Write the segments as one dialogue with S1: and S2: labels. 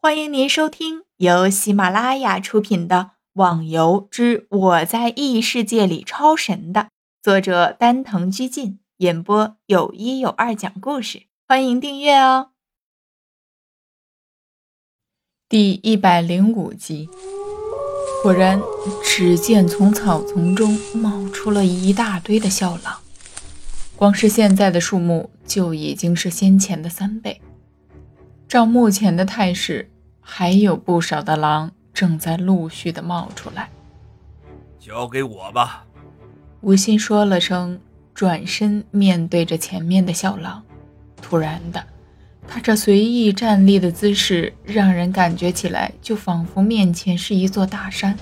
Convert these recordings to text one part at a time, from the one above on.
S1: 欢迎您收听由喜马拉雅出品的《网游之我在异世界里超神》的作者丹藤居进演播，有一有二讲故事，欢迎订阅哦。第一百零五集，果然，只见从草丛中冒出了一大堆的笑狼，光是现在的数目就已经是先前的三倍。照目前的态势，还有不少的狼正在陆续的冒出来。
S2: 交给我吧，
S1: 吴昕说了声，转身面对着前面的小狼。突然的，他这随意站立的姿势，让人感觉起来就仿佛面前是一座大山。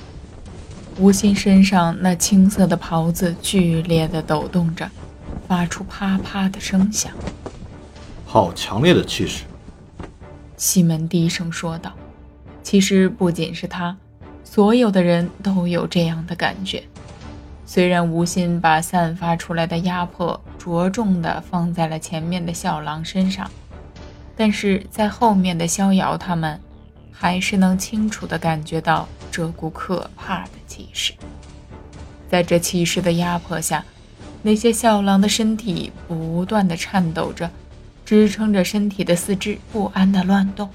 S1: 吴昕身上那青色的袍子剧烈的抖动着，发出啪啪的声响。
S3: 好强烈的气势！
S1: 西门低声说道：“其实不仅是他，所有的人都有这样的感觉。虽然吴昕把散发出来的压迫着重的放在了前面的小狼身上，但是在后面的逍遥他们，还是能清楚的感觉到这股可怕的气势。在这气势的压迫下，那些小狼的身体不断的颤抖着。”支撑着身体的四肢不安地乱动，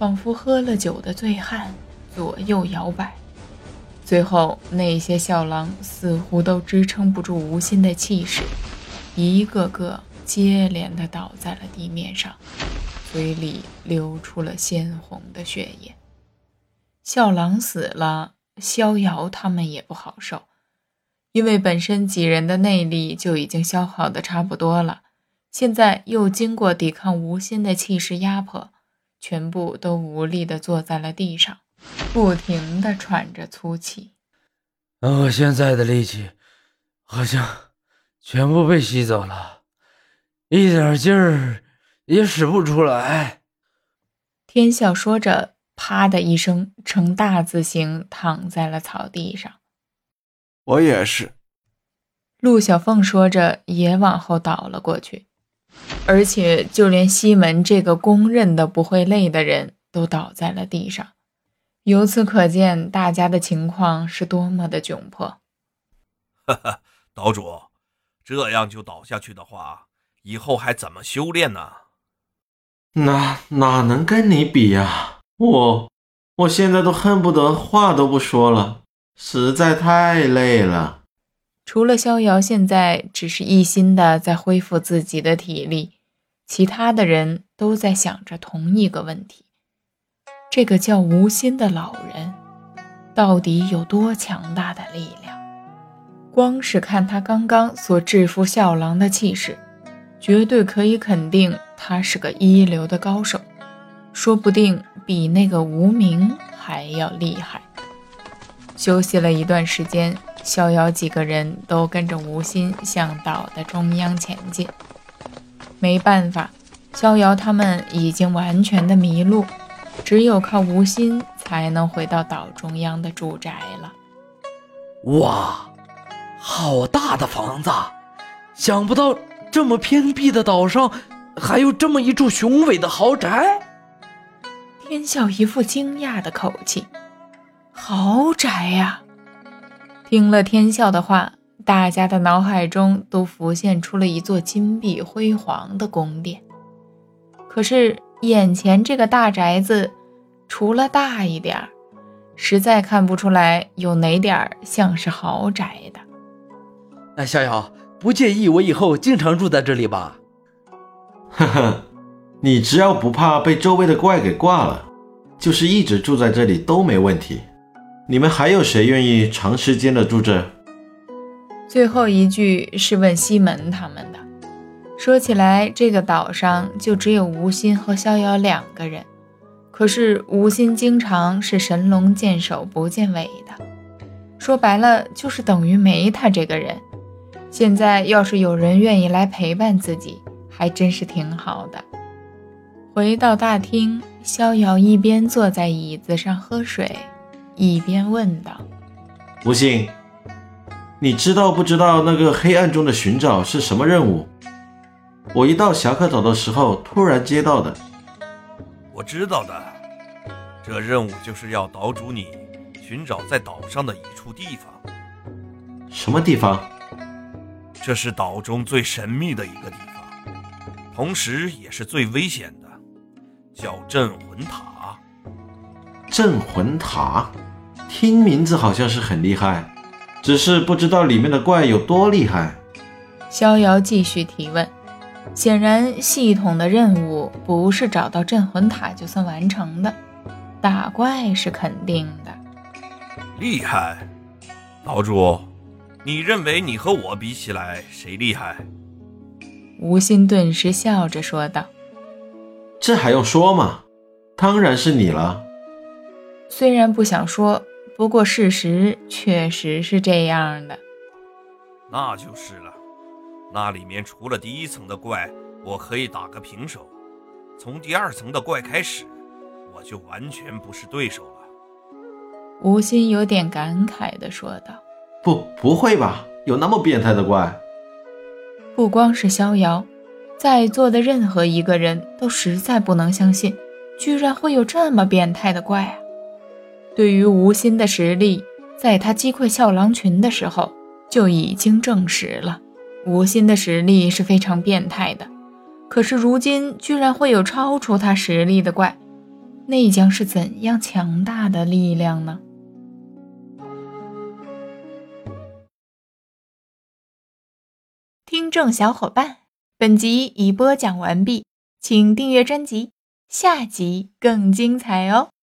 S1: 仿佛喝了酒的醉汉，左右摇摆。最后，那些小狼似乎都支撑不住吴昕的气势，一个个接连地倒在了地面上，嘴里流出了鲜红的血液。小狼死了，逍遥他们也不好受，因为本身几人的内力就已经消耗的差不多了。现在又经过抵抗无心的气势压迫，全部都无力地坐在了地上，不停地喘着粗气。
S4: 我现在的力气好像全部被吸走了，一点劲儿也使不出来。
S1: 天笑说着，啪的一声，呈大字形躺在了草地上。
S5: 我也是。
S1: 陆小凤说着，也往后倒了过去。而且，就连西门这个公认的不会累的人都倒在了地上。由此可见，大家的情况是多么的窘迫。
S2: 哈哈，岛主，这样就倒下去的话，以后还怎么修炼呢？
S5: 哪哪能跟你比呀？我我现在都恨不得话都不说了，实在太累了。
S1: 除了逍遥，现在只是一心的在恢复自己的体力，其他的人都在想着同一个问题：这个叫吴心的老人到底有多强大的力量？光是看他刚刚所制服笑狼的气势，绝对可以肯定他是个一流的高手，说不定比那个无名还要厉害。休息了一段时间。逍遥几个人都跟着吴昕向岛的中央前进。没办法，逍遥他们已经完全的迷路，只有靠吴昕才能回到岛中央的住宅了。
S4: 哇，好大的房子！想不到这么偏僻的岛上，还有这么一处雄伟的豪宅。
S1: 天笑一副惊讶的口气：“豪宅呀！”听了天笑的话，大家的脑海中都浮现出了一座金碧辉煌的宫殿。可是眼前这个大宅子，除了大一点儿，实在看不出来有哪点儿像是豪宅的。
S4: 哎，逍遥，不介意我以后经常住在这里吧？
S5: 呵呵，你只要不怕被周围的怪给挂了，就是一直住在这里都没问题。你们还有谁愿意长时间的住这？
S1: 最后一句是问西门他们的。说起来，这个岛上就只有吴昕和逍遥两个人。可是吴昕经常是神龙见首不见尾的，说白了就是等于没他这个人。现在要是有人愿意来陪伴自己，还真是挺好的。回到大厅，逍遥一边坐在椅子上喝水。一边问道：“
S5: 不信，你知道不知道那个黑暗中的寻找是什么任务？我一到侠客岛的时候突然接到的。
S2: 我知道的，这任务就是要岛主你寻找在岛上的一处地方，
S5: 什么地方？
S2: 这是岛中最神秘的一个地方，同时也是最危险的，叫镇魂塔。
S5: 镇魂塔，听名字好像是很厉害，只是不知道里面的怪有多厉害。
S1: 逍遥继续提问。显然，系统的任务不是找到镇魂塔就算完成的，打怪是肯定的。
S2: 厉害，岛主，你认为你和我比起来谁厉害？
S1: 吴昕顿时笑着说道：“
S5: 这还用说吗？当然是你了。”
S1: 虽然不想说，不过事实确实是这样的。
S2: 那就是了。那里面除了第一层的怪，我可以打个平手；从第二层的怪开始，我就完全不是对手了。
S1: 吴昕有点感慨地说道：“
S5: 不，不会吧？有那么变态的怪？
S1: 不光是逍遥，在座的任何一个人都实在不能相信，居然会有这么变态的怪啊！对于吴昕的实力，在他击溃笑狼群的时候就已经证实了。”吴昕的实力是非常变态的，可是如今居然会有超出他实力的怪，那将是怎样强大的力量呢？听众小伙伴，本集已播讲完毕，请订阅专辑，下集更精彩哦！